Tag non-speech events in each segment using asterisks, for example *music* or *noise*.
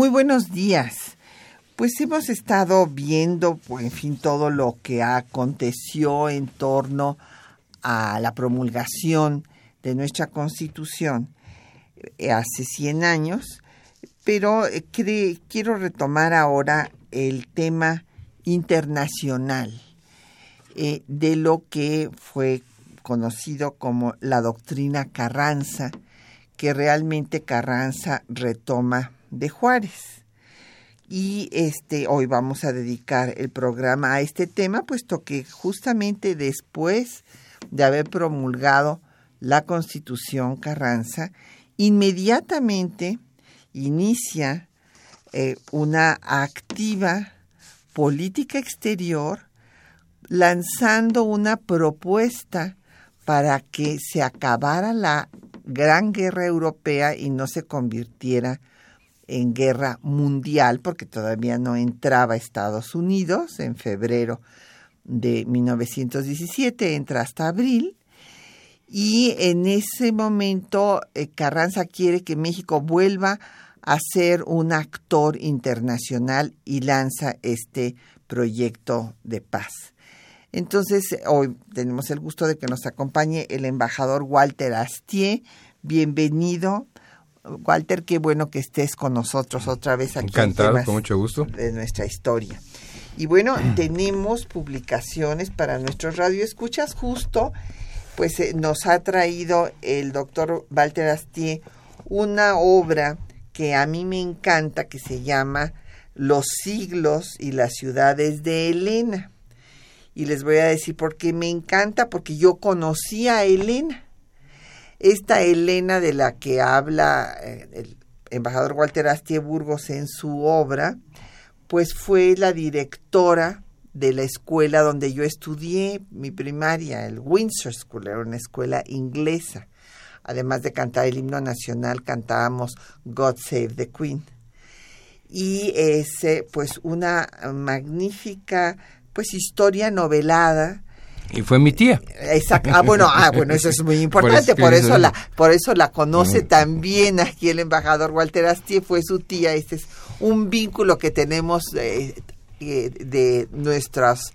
Muy buenos días. Pues hemos estado viendo, pues, en fin, todo lo que aconteció en torno a la promulgación de nuestra Constitución eh, hace 100 años, pero eh, quiero retomar ahora el tema internacional eh, de lo que fue conocido como la doctrina Carranza, que realmente Carranza retoma de Juárez. Y este hoy vamos a dedicar el programa a este tema, puesto que justamente después de haber promulgado la Constitución Carranza, inmediatamente inicia eh, una activa política exterior lanzando una propuesta para que se acabara la gran guerra europea y no se convirtiera en guerra mundial, porque todavía no entraba Estados Unidos en febrero de 1917, entra hasta abril, y en ese momento eh, Carranza quiere que México vuelva a ser un actor internacional y lanza este proyecto de paz. Entonces, hoy tenemos el gusto de que nos acompañe el embajador Walter Astier. Bienvenido. Walter, qué bueno que estés con nosotros otra vez aquí. Encantado, con mucho gusto. De nuestra historia. Y bueno, tenemos publicaciones para nuestros radioescuchas justo pues eh, nos ha traído el doctor Walter Astier una obra que a mí me encanta que se llama Los siglos y las ciudades de Elena. Y les voy a decir por qué me encanta, porque yo conocí a Elena. Esta Elena de la que habla eh, el embajador Walter Astier Burgos en su obra, pues fue la directora de la escuela donde yo estudié mi primaria, el Windsor School, era una escuela inglesa. Además de cantar el himno nacional, cantábamos God Save the Queen. Y es pues una magnífica pues historia novelada. Y fue mi tía. Exacto. Ah, bueno, ah, bueno, eso es muy *laughs* importante. por, eso la, por eso la conoce también aquí el embajador Walter Astier, fue su tía. Este es un vínculo que tenemos eh, eh, de nuestros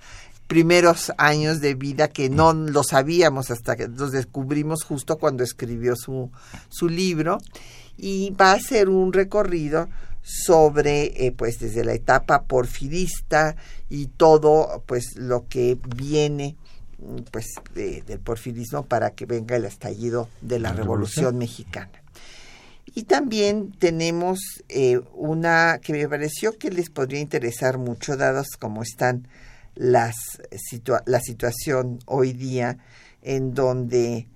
primeros años de vida que no lo sabíamos hasta que los descubrimos justo cuando escribió su, su libro y va a ser un recorrido sobre eh, pues desde la etapa porfirista y todo pues lo que viene pues del porfirismo para que venga el estallido de la, revolución mexicana. Y también tenemos eh, una que me pareció que les podría interesar mucho, dados como están las la situación hoy día, en donde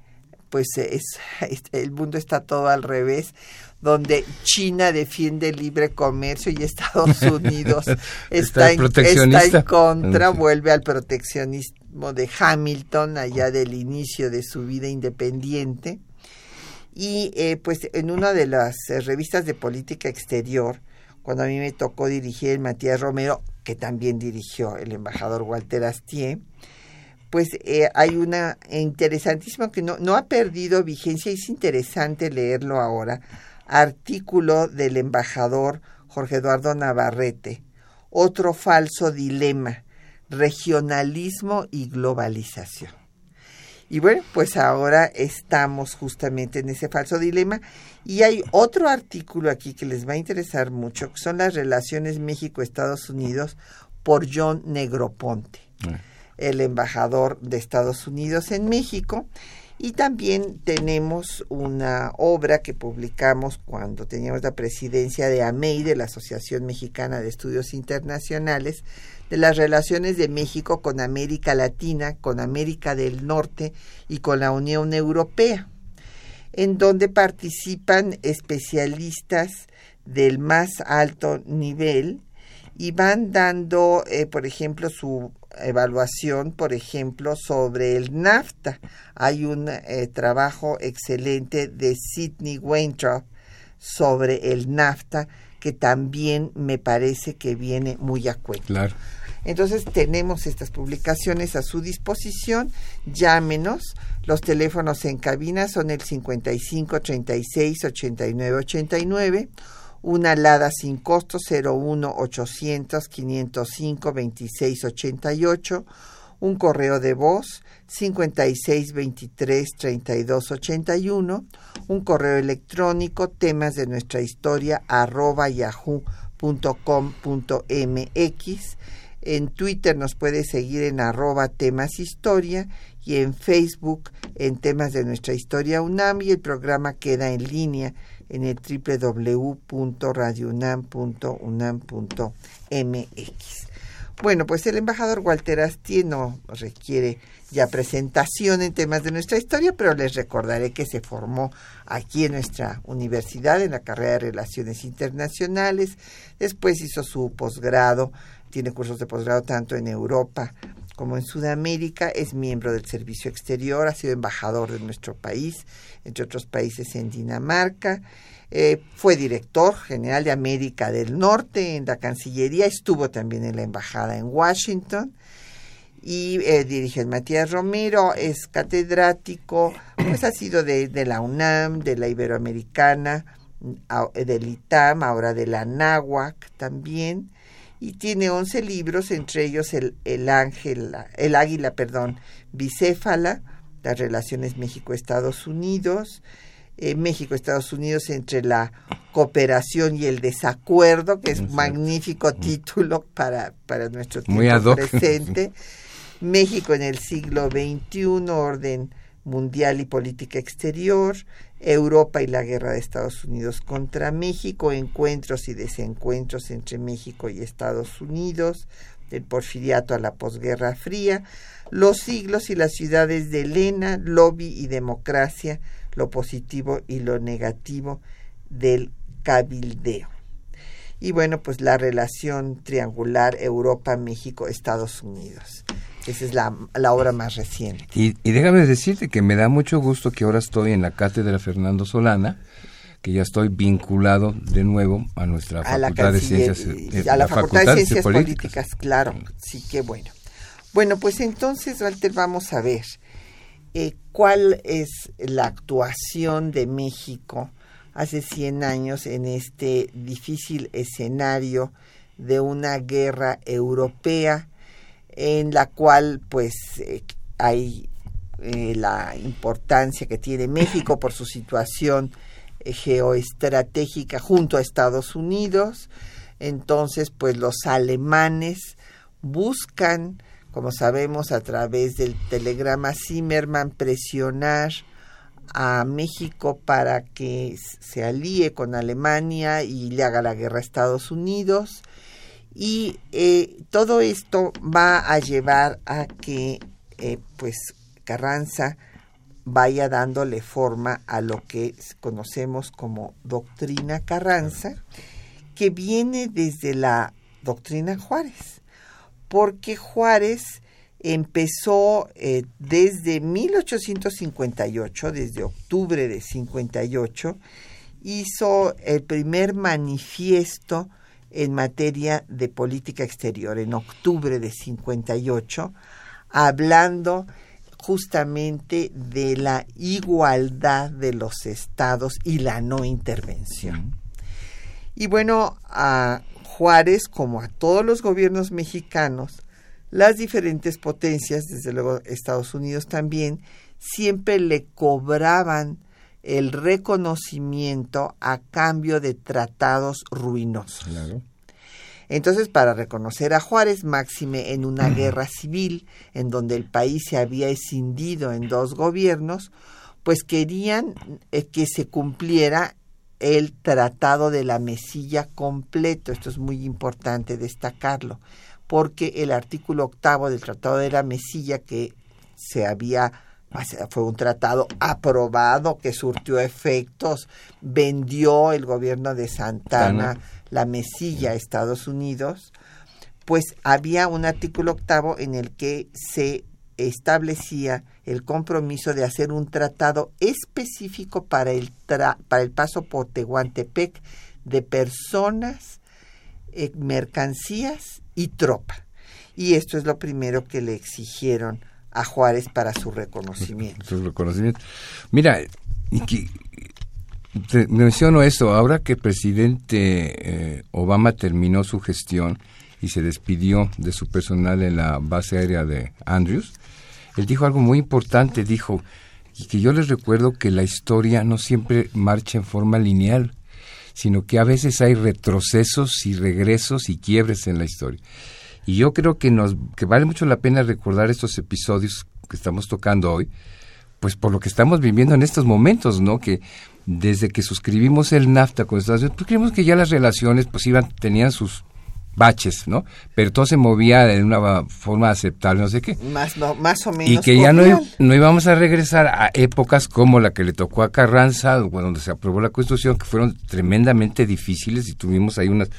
pues es, *laughs* el mundo está todo al revés, donde China defiende el libre comercio y Estados Unidos *laughs* está, en, está en contra, vuelve al proteccionismo de Hamilton allá del inicio de su vida independiente. Y eh, pues en una de las eh, revistas de política exterior, cuando a mí me tocó dirigir el Matías Romero, que también dirigió el embajador Walter Astier, pues eh, hay una interesantísima que no, no ha perdido vigencia. Y es interesante leerlo ahora, artículo del embajador Jorge Eduardo Navarrete, otro falso dilema, regionalismo y globalización. Y bueno, pues ahora estamos justamente en ese falso dilema. Y hay otro artículo aquí que les va a interesar mucho, que son las relaciones México-Estados Unidos por John Negroponte, el embajador de Estados Unidos en México. Y también tenemos una obra que publicamos cuando teníamos la presidencia de AMEI, de la Asociación Mexicana de Estudios Internacionales, de las relaciones de México con América Latina, con América del Norte y con la Unión Europea, en donde participan especialistas del más alto nivel y van dando, eh, por ejemplo, su evaluación, por ejemplo, sobre el NAFTA. Hay un eh, trabajo excelente de Sidney Weintraub sobre el NAFTA que también me parece que viene muy a cuento. Claro. Entonces tenemos estas publicaciones a su disposición. Llámenos. Los teléfonos en cabina son el 55 36 89 89 una alada sin costo 01 800 505 26 88, un correo de voz 56 23 32 81, un correo electrónico temas de nuestra historia arroba yahoo.com.mx. En Twitter nos puede seguir en arroba temas historia y en Facebook en temas de nuestra historia UNAM y el programa queda en línea en el www.radiounam.unam.mx. Bueno, pues el embajador Walter Astier no requiere ya presentación en temas de nuestra historia, pero les recordaré que se formó aquí en nuestra universidad en la carrera de Relaciones Internacionales, después hizo su posgrado, tiene cursos de posgrado tanto en Europa como en Sudamérica, es miembro del Servicio Exterior, ha sido embajador de nuestro país, entre otros países en Dinamarca, eh, fue director general de América del Norte en la Cancillería, estuvo también en la Embajada en Washington. Y eh, dirige Matías Romero, es catedrático, pues ha sido de, de la UNAM, de la Iberoamericana, del ITAM, ahora de la NAWAC también, y tiene 11 libros, entre ellos el, el ángel, el águila, perdón, bicéfala, las relaciones México-Estados Unidos, eh, México-Estados Unidos entre la cooperación y el desacuerdo, que es un magnífico mm. título para, para nuestro tiempo *laughs* presente. México en el siglo XXI, orden mundial y política exterior, Europa y la guerra de Estados Unidos contra México, encuentros y desencuentros entre México y Estados Unidos, del porfiriato a la posguerra fría, los siglos y las ciudades de Elena, lobby y democracia, lo positivo y lo negativo del cabildeo. Y bueno, pues la relación triangular Europa-México-Estados Unidos. Esa es la, obra más reciente. Y, déjame decirte que me da mucho gusto que ahora estoy en la cátedra Fernando Solana, que ya estoy vinculado de nuevo a nuestra Facultad de Ciencias, a la, Facultad, de Ciencias Políticas. claro, sí que bueno. Bueno, pues entonces, Walter, vamos a ver eh, cuál es la actuación de México hace 100 años en este difícil escenario de una guerra europea en la cual pues eh, hay eh, la importancia que tiene México por su situación eh, geoestratégica junto a Estados Unidos. Entonces, pues los alemanes buscan, como sabemos, a través del telegrama Zimmerman, presionar a México para que se alíe con Alemania y le haga la guerra a Estados Unidos y eh, todo esto va a llevar a que eh, pues Carranza vaya dándole forma a lo que conocemos como doctrina Carranza, que viene desde la doctrina Juárez, porque Juárez empezó eh, desde 1858, desde octubre de 58, hizo el primer manifiesto en materia de política exterior en octubre de 58, hablando justamente de la igualdad de los estados y la no intervención. Y bueno, a Juárez, como a todos los gobiernos mexicanos, las diferentes potencias, desde luego Estados Unidos también, siempre le cobraban el reconocimiento a cambio de tratados ruinosos. Entonces, para reconocer a Juárez, máxime en una guerra civil en donde el país se había escindido en dos gobiernos, pues querían eh, que se cumpliera el Tratado de la Mesilla completo. Esto es muy importante destacarlo, porque el artículo octavo del Tratado de la Mesilla que se había fue un tratado aprobado que surtió efectos, vendió el gobierno de Santana la mesilla a Estados Unidos, pues había un artículo octavo en el que se establecía el compromiso de hacer un tratado específico para el, para el paso por Tehuantepec de personas, eh, mercancías y tropa. Y esto es lo primero que le exigieron a Juárez para su reconocimiento. Su reconocimiento. Mira, menciono esto, ahora que el presidente eh, Obama terminó su gestión y se despidió de su personal en la base aérea de Andrews, él dijo algo muy importante, dijo, y que yo les recuerdo que la historia no siempre marcha en forma lineal, sino que a veces hay retrocesos y regresos y quiebres en la historia. Y yo creo que nos que vale mucho la pena recordar estos episodios que estamos tocando hoy, pues por lo que estamos viviendo en estos momentos, ¿no? Que desde que suscribimos el NAFTA con Estados Unidos, pues creemos que ya las relaciones pues iban tenían sus baches, ¿no? Pero todo se movía de una forma aceptable, no sé qué. Más, más o menos. Y que ya no, no, íbamos a regresar a épocas como la que le tocó a Carranza, donde se aprobó la Constitución, que fueron tremendamente difíciles y tuvimos ahí unas,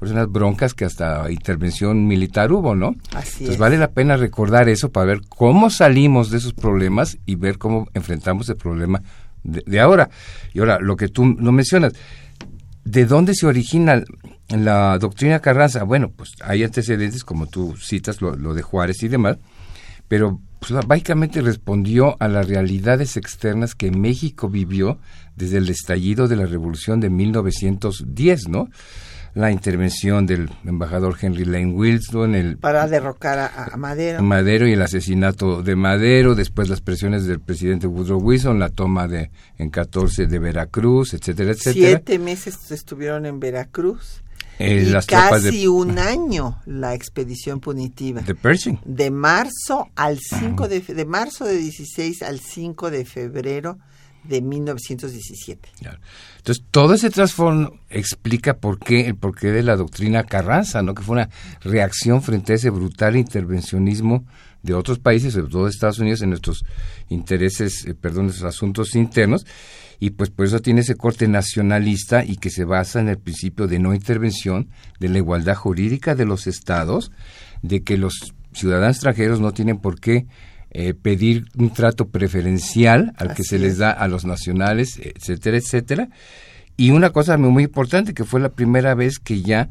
unas broncas que hasta intervención militar hubo, ¿no? Así Entonces vale la pena recordar eso para ver cómo salimos de esos problemas y ver cómo enfrentamos el problema de, de ahora. Y ahora, lo que tú no mencionas, ¿de dónde se origina la doctrina Carranza, bueno, pues hay antecedentes, como tú citas, lo, de Juárez y demás, pero pues, básicamente respondió a las realidades externas que México vivió desde el estallido de la revolución de 1910, ¿no? La intervención del embajador Henry Lane Wilson, el para derrocar a, Madero. Madero y el asesinato de Madero, después las presiones del presidente Woodrow Wilson, la toma de en 14 de Veracruz, etcétera, etcétera. Siete meses estuvieron en Veracruz eh, casi un año la expedición punitiva. De Pershing. De marzo al 5 de, de marzo de 16 al 5 de febrero de 1917. Entonces, todo ese trasfondo explica por qué, el porqué de la doctrina Carranza, ¿no? Que fue una reacción frente a ese brutal intervencionismo de otros países, sobre todo de Estados Unidos, en nuestros intereses, eh, perdón, nuestros asuntos internos, y pues por eso tiene ese corte nacionalista y que se basa en el principio de no intervención, de la igualdad jurídica de los estados, de que los ciudadanos extranjeros no tienen por qué eh, pedir un trato preferencial al que se les da a los nacionales, etcétera, etcétera. Y una cosa muy importante, que fue la primera vez que ya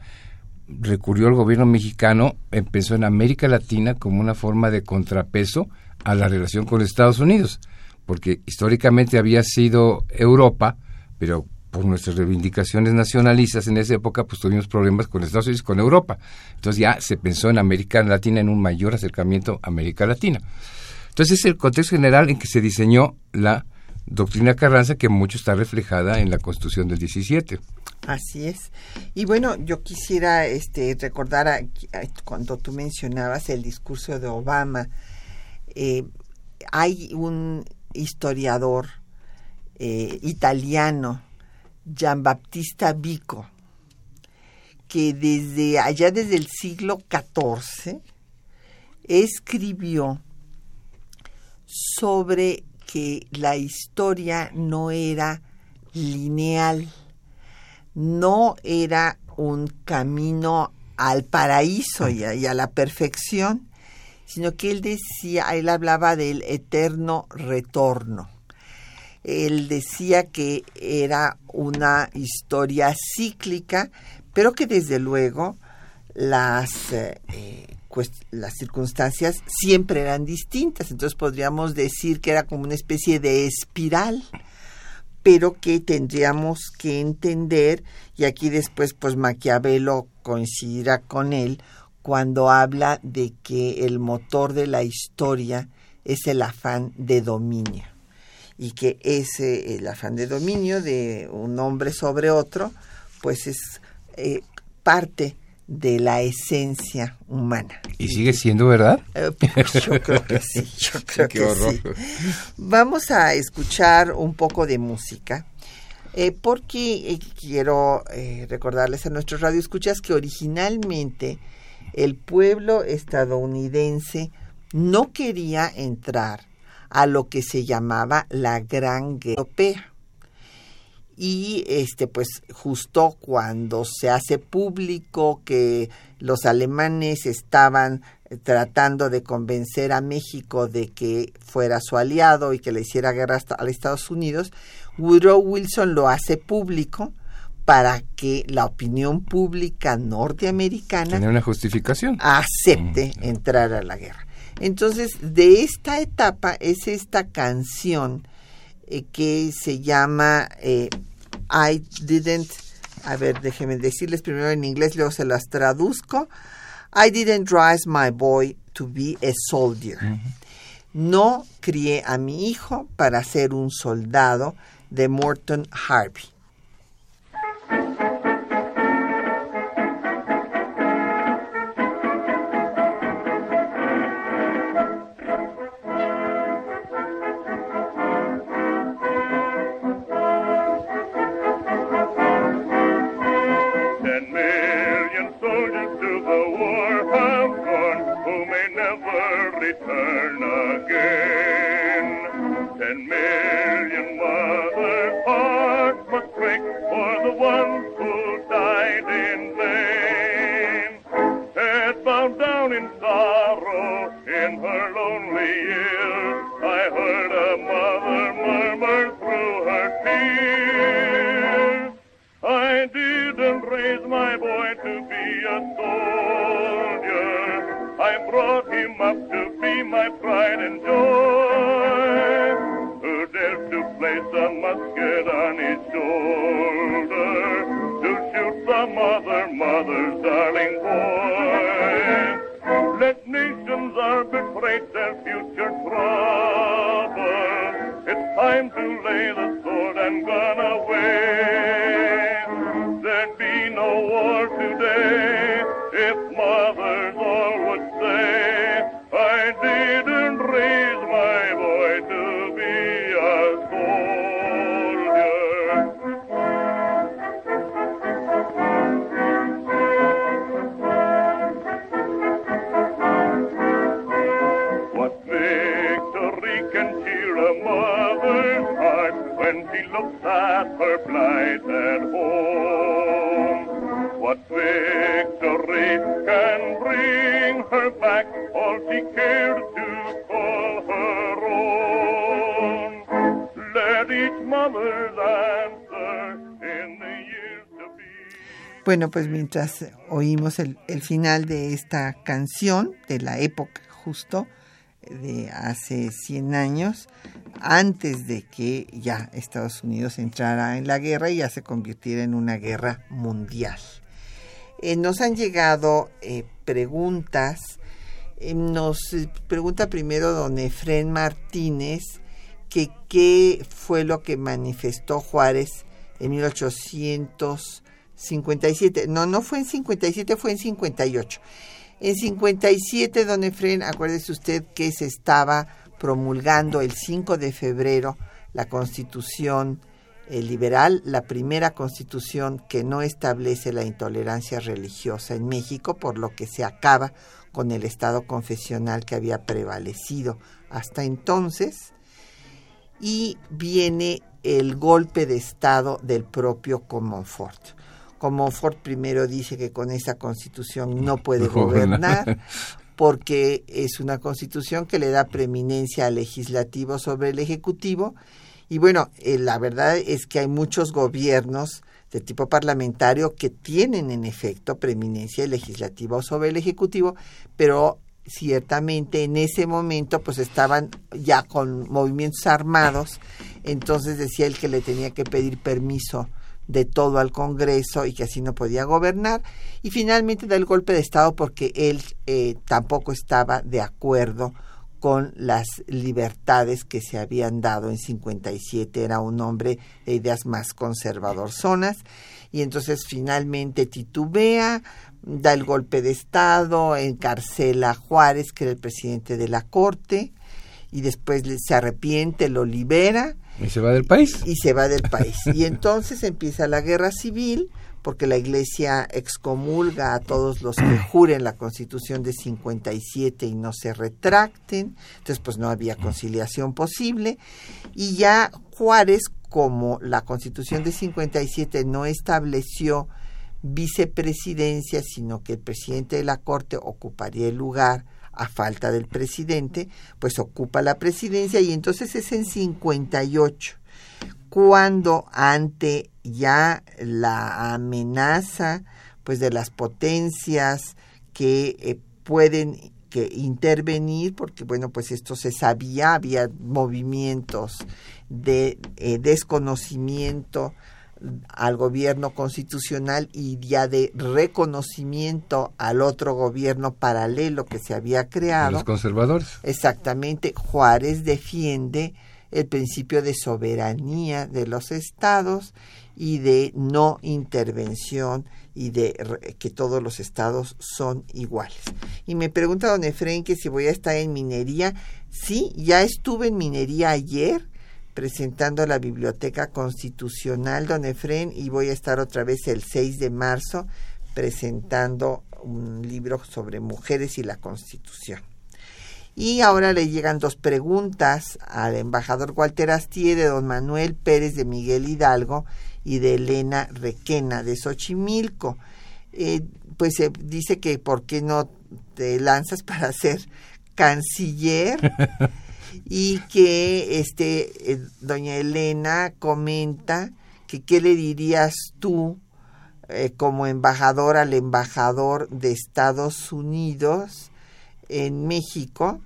recurrió el gobierno mexicano, empezó en América Latina como una forma de contrapeso a la relación con Estados Unidos porque históricamente había sido Europa, pero por nuestras reivindicaciones nacionalistas en esa época, pues tuvimos problemas con Estados Unidos y con Europa. Entonces ya se pensó en América Latina, en un mayor acercamiento a América Latina. Entonces es el contexto general en que se diseñó la doctrina Carranza, que mucho está reflejada en la Constitución del 17. Así es. Y bueno, yo quisiera este, recordar cuando tú mencionabas el discurso de Obama, eh, hay un historiador eh, italiano, Giambattista Vico, que desde allá desde el siglo XIV escribió sobre que la historia no era lineal, no era un camino al paraíso y a la perfección, sino que él decía, él hablaba del eterno retorno. Él decía que era una historia cíclica, pero que desde luego las, eh, pues, las circunstancias siempre eran distintas. Entonces podríamos decir que era como una especie de espiral, pero que tendríamos que entender, y aquí después pues Maquiavelo coincidirá con él, cuando habla de que el motor de la historia es el afán de dominio y que ese el afán de dominio de un hombre sobre otro pues es eh, parte de la esencia humana. ¿Y sigue siendo verdad? Eh, yo creo que sí, *laughs* yo creo que sí. Vamos a escuchar un poco de música. Eh, porque eh, quiero recordarles a nuestros radioescuchas que originalmente el pueblo estadounidense no quería entrar a lo que se llamaba la Gran Guerra Europea y este pues justo cuando se hace público que los alemanes estaban tratando de convencer a México de que fuera su aliado y que le hiciera guerra a Estados Unidos, Woodrow Wilson lo hace público para que la opinión pública norteamericana una justificación acepte mm, entrar a la guerra. Entonces, de esta etapa es esta canción eh, que se llama eh, I didn't, a ver, déjenme decirles primero en inglés, luego se las traduzco. I didn't raise my boy to be a soldier. No crié a mi hijo para ser un soldado de Morton Harvey. brought him up to be my pride and joy. Who dared to place a musket on his shoulder to shoot some other mother's darling boy? Let nations arbitrate their future trouble. It's time to lay the sword and gun away. Bueno, pues mientras oímos el, final de esta canción, de la época justo, de hace 100 años, antes de que ya Estados Unidos entrara en la guerra y ya se convirtiera en una guerra mundial. Eh, nos han llegado eh, preguntas. Eh, nos pregunta primero don Efren Martínez que qué fue lo que manifestó Juárez en 1800 57. No, no fue en 57, fue en 58. En 57, don Efren, acuérdese usted que se estaba promulgando el 5 de febrero la constitución liberal, la primera constitución que no establece la intolerancia religiosa en México, por lo que se acaba con el estado confesional que había prevalecido hasta entonces. Y viene el golpe de estado del propio Comonfort como Ford primero dice que con esa constitución no puede gobernar, porque es una constitución que le da preeminencia al legislativo sobre el ejecutivo. Y bueno, eh, la verdad es que hay muchos gobiernos de tipo parlamentario que tienen en efecto preeminencia legislativo sobre el ejecutivo, pero ciertamente en ese momento pues estaban ya con movimientos armados, entonces decía él que le tenía que pedir permiso de todo al Congreso y que así no podía gobernar. Y finalmente da el golpe de Estado porque él eh, tampoco estaba de acuerdo con las libertades que se habían dado en 57. Era un hombre de ideas más conservadorzonas y entonces finalmente titubea, da el golpe de Estado, encarcela a Juárez, que era el presidente de la Corte, y después se arrepiente, lo libera. Y se va del país. Y se va del país. y entonces empieza la guerra civil, porque la Iglesia excomulga a todos los que *coughs* juren la Constitución de 57 y no se retracten, entonces pues no había conciliación posible, y ya Juárez, como la Constitución de 57 no estableció vicepresidencia, sino que el presidente de la Corte ocuparía el lugar a falta del presidente, pues ocupa la presidencia y entonces es en 58 cuando ante ya la amenaza pues de las potencias que eh, pueden que intervenir porque bueno pues esto se sabía había movimientos de eh, desconocimiento al gobierno constitucional y ya de reconocimiento al otro gobierno paralelo que se había creado. Los conservadores. Exactamente, Juárez defiende el principio de soberanía de los estados y de no intervención y de que todos los estados son iguales. Y me pregunta don Efraín que si voy a estar en minería. Sí, ya estuve en minería ayer presentando la Biblioteca Constitucional, don Efraín, y voy a estar otra vez el 6 de marzo presentando un libro sobre mujeres y la Constitución. Y ahora le llegan dos preguntas al embajador Walter Astier de don Manuel Pérez de Miguel Hidalgo y de Elena Requena de Xochimilco. Eh, pues se dice que por qué no te lanzas para ser canciller *laughs* y que este eh, doña Elena comenta que qué le dirías tú eh, como embajador al embajador de Estados Unidos en México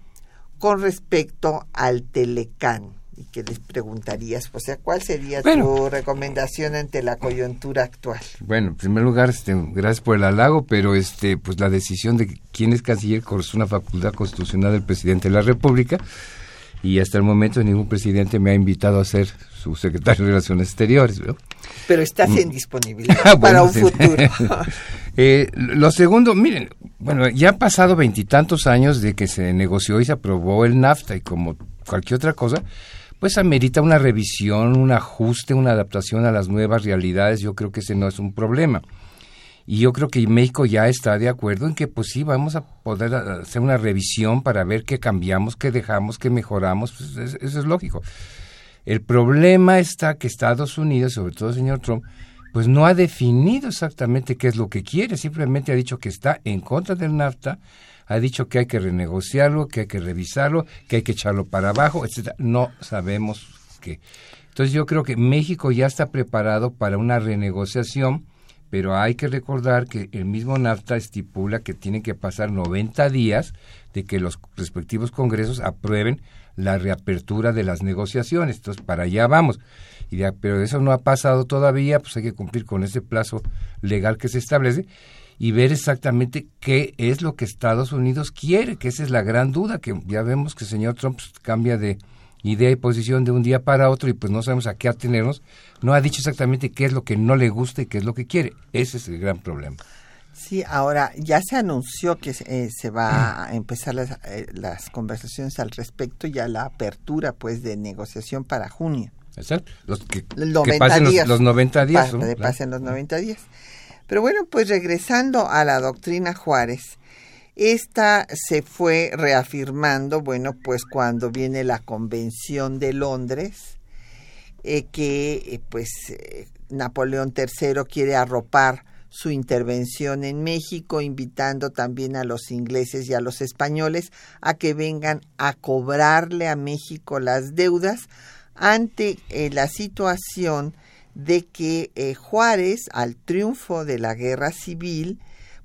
con respecto al Telecán. Y que les preguntarías, o sea, ¿cuál sería tu recomendación ante la coyuntura actual? Bueno, en primer lugar, este, gracias por el halago, pero este, pues la decisión de quién es canciller es una facultad constitucional del presidente de la República y hasta el momento ningún presidente me ha invitado a ser su secretario de Relaciones Exteriores. Pero estás en mm. disponibilidad *laughs* ah, para un futuro. *laughs* eh, lo segundo, miren, bueno, ya han pasado veintitantos años de que se negoció y se aprobó el NAFTA y como cualquier otra cosa, pues amerita una revisión, un ajuste, una adaptación a las nuevas realidades. Yo creo que ese no es un problema. Y yo creo que México ya está de acuerdo en que pues sí, vamos a poder hacer una revisión para ver qué cambiamos, qué dejamos, qué mejoramos. Pues, eso es lógico. El problema está que Estados Unidos, sobre todo el señor Trump, pues no ha definido exactamente qué es lo que quiere, simplemente ha dicho que está en contra del NAFTA, ha dicho que hay que renegociarlo, que hay que revisarlo, que hay que echarlo para abajo, etcétera. No sabemos qué. Entonces yo creo que México ya está preparado para una renegociación, pero hay que recordar que el mismo NAFTA estipula que tienen que pasar 90 días de que los respectivos congresos aprueben la reapertura de las negociaciones. Entonces, para allá vamos. Y pero eso no ha pasado todavía, pues hay que cumplir con ese plazo legal que se establece y ver exactamente qué es lo que Estados Unidos quiere, que esa es la gran duda, que ya vemos que el señor Trump cambia de idea y posición de un día para otro y pues no sabemos a qué atenernos, no ha dicho exactamente qué es lo que no le gusta y qué es lo que quiere. Ese es el gran problema. Sí, ahora ya se anunció que se eh, va a empezar las, eh, las, conversaciones al respecto, ya la apertura pues de negociación para junio. Exacto, los que, pasen días, los, 90 días. pasen los 90 días. Pero bueno, pues regresando a la doctrina Juárez, esta se fue reafirmando, bueno, pues cuando viene la Convención de Londres, eh, que pues Napoleón III quiere arropar su intervención en México, invitando también a los ingleses y a los españoles a que vengan a cobrarle a México las deudas ante eh, la situación de que eh, Juárez, al triunfo de la guerra civil,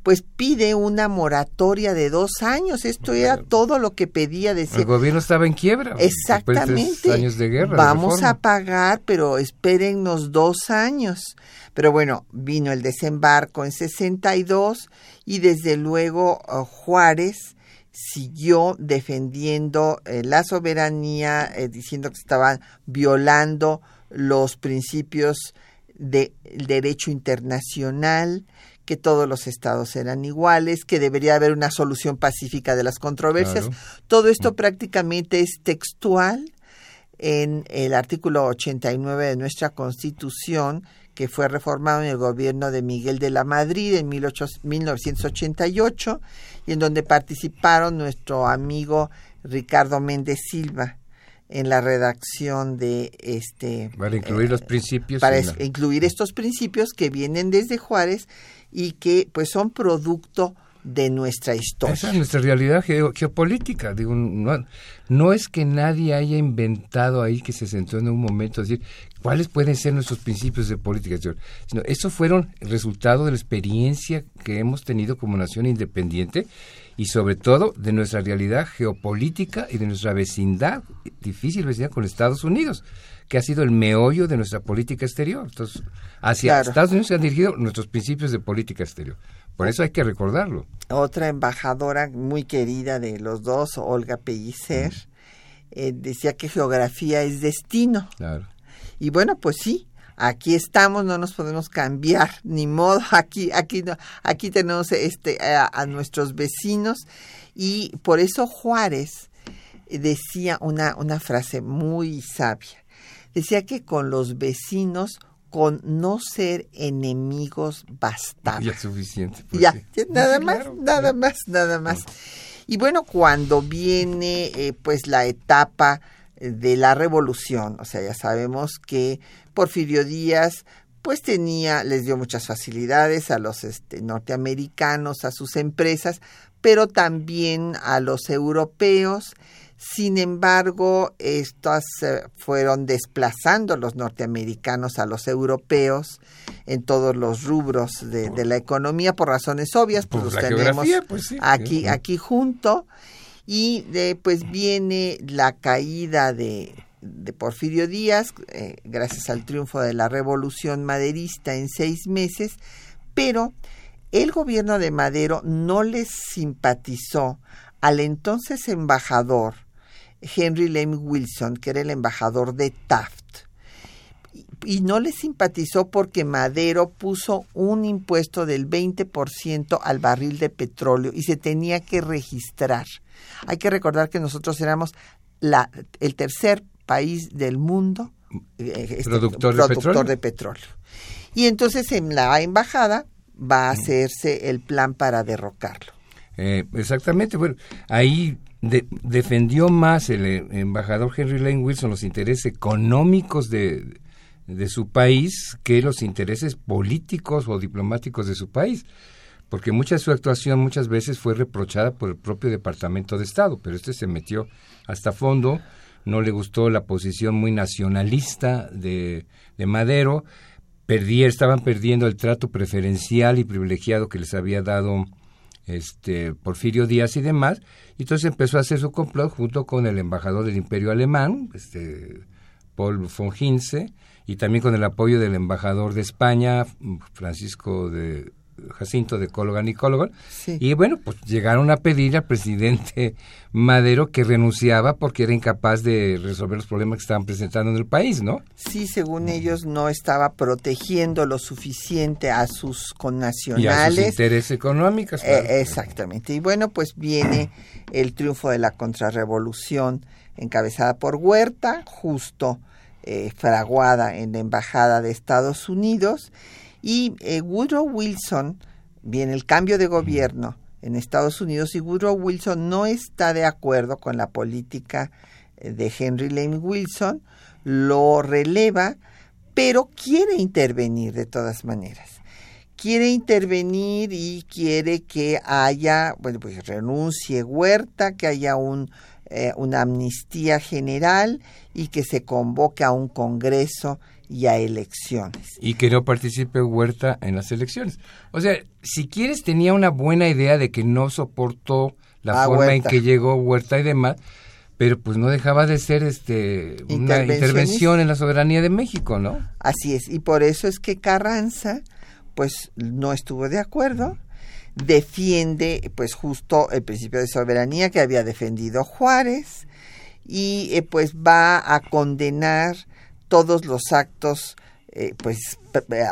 pues pide una moratoria de dos años. Esto era todo lo que pedía. Decir, el gobierno estaba en quiebra. Exactamente. años de guerra. Vamos a pagar, pero espérennos dos años. Pero bueno, vino el desembarco en 62 y desde luego uh, Juárez siguió defendiendo eh, la soberanía, eh, diciendo que estaban violando los principios del derecho internacional, que todos los estados eran iguales, que debería haber una solución pacífica de las controversias. Todo esto mm. prácticamente es textual en el artículo 89 de nuestra Constitución, que fue reformado en el gobierno de Miguel de la Madrid en 1988 y en donde participaron nuestro amigo Ricardo Méndez Silva en la redacción de este para incluir los eh, principios para incluir estos principios que vienen desde Juárez y que pues son producto de nuestra historia. Esa es nuestra realidad geopolítica. Digo, no, no, es que nadie haya inventado ahí que se sentó en un momento a decir cuáles pueden ser nuestros principios de política exterior, sino eso fueron resultado de la experiencia que hemos tenido como nación independiente y sobre todo de nuestra realidad geopolítica y de nuestra vecindad, difícil vecindad con Estados Unidos que ha sido el meollo de nuestra política exterior. Entonces, hacia Estados Unidos se han dirigido nuestros principios de política exterior. Por eso hay que recordarlo. Otra embajadora muy querida de los dos, Olga Pellicer, eh, decía que geografía es destino. Claro. Y bueno, pues sí, aquí estamos, no nos podemos cambiar, ni modo, *laughs* aquí, aquí, aquí tenemos este, a nuestros vecinos y por eso Juárez decía una, una frase muy sabia decía que con los vecinos con no ser enemigos bastaba. Ya suficiente. Pues ya, nada más, nada más, nada más. Y bueno, cuando viene eh, pues la etapa de la revolución, o sea, ya sabemos que Porfirio Díaz pues tenía, les dio muchas facilidades a los este, norteamericanos, a sus empresas, pero también a los europeos sin embargo, estas fueron desplazando los norteamericanos a los europeos en todos los rubros de, la economía por razones obvias, pues los tenemos pues aquí, aquí junto. Y pues viene la caída de, Porfirio Díaz, eh, gracias al triunfo de la revolución maderista en seis meses, pero el gobierno de Madero no les simpatizó al entonces embajador Henry Lane Wilson, que era el embajador de Taft. Y no le simpatizó porque Madero puso un impuesto del 20% al barril de petróleo y se tenía que registrar. Hay que recordar que nosotros éramos la, el tercer país del mundo eh, este, productor, de, petróleo? Y entonces en la embajada va a mm. hacerse el plan para derrocarlo. Eh, exactamente, bueno, ahí defendió más el, eh, embajador Henry Lane Wilson los intereses económicos de, de su país que los intereses políticos o diplomáticos de su país porque mucha de su actuación muchas veces fue reprochada por el propio Departamento de Estado, pero este se metió hasta fondo, no le gustó la posición muy nacionalista de, de Madero, estaban perdiendo el trato preferencial y privilegiado que les había dado este Porfirio Díaz y demás, entonces empezó a hacer su complot junto con el embajador del Imperio Alemán, este Paul von Hinze, y también con el apoyo del embajador de España, Francisco de Jacinto de Cologan y Cologan. Y bueno, pues llegaron a pedir al presidente *laughs* Madero que renunciaba porque era incapaz de resolver los problemas que estaban presentando en el país, ¿no? Sí, según ellos no estaba protegiendo lo suficiente a sus connacionales. Y a sus intereses económicos. Eh, exactamente. Y bueno, pues viene el triunfo de la contrarrevolución encabezada por Huerta, justo eh, fraguada en la Embajada de Estados Unidos y eh, Woodrow Wilson, viene el cambio de gobierno en Estados Unidos y Woodrow Wilson no está de acuerdo con la política eh, de Henry Lane Wilson, lo releva, pero quiere intervenir de todas maneras. Quiere intervenir y quiere que haya, bueno, pues renuncie Huerta, que haya un, eh, una amnistía general y que se convoque a un congreso y a elecciones. Y que no participe Huerta en las elecciones. O sea, si quieres tenía una buena idea de que no soportó la forma en que llegó Huerta y demás, pero pues no dejaba de ser este una intervención en la soberanía de México, ¿no? Así es, y por eso es que Carranza pues no estuvo de acuerdo. defiende pues justo el principio de soberanía que había defendido Juárez y eh, pues va a condenar todos los actos eh, pues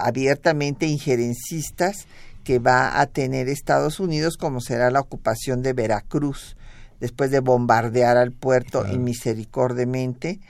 abiertamente injerencistas que va a tener Estados Unidos como será la ocupación de Veracruz después de bombardear al puerto inmisericordiamente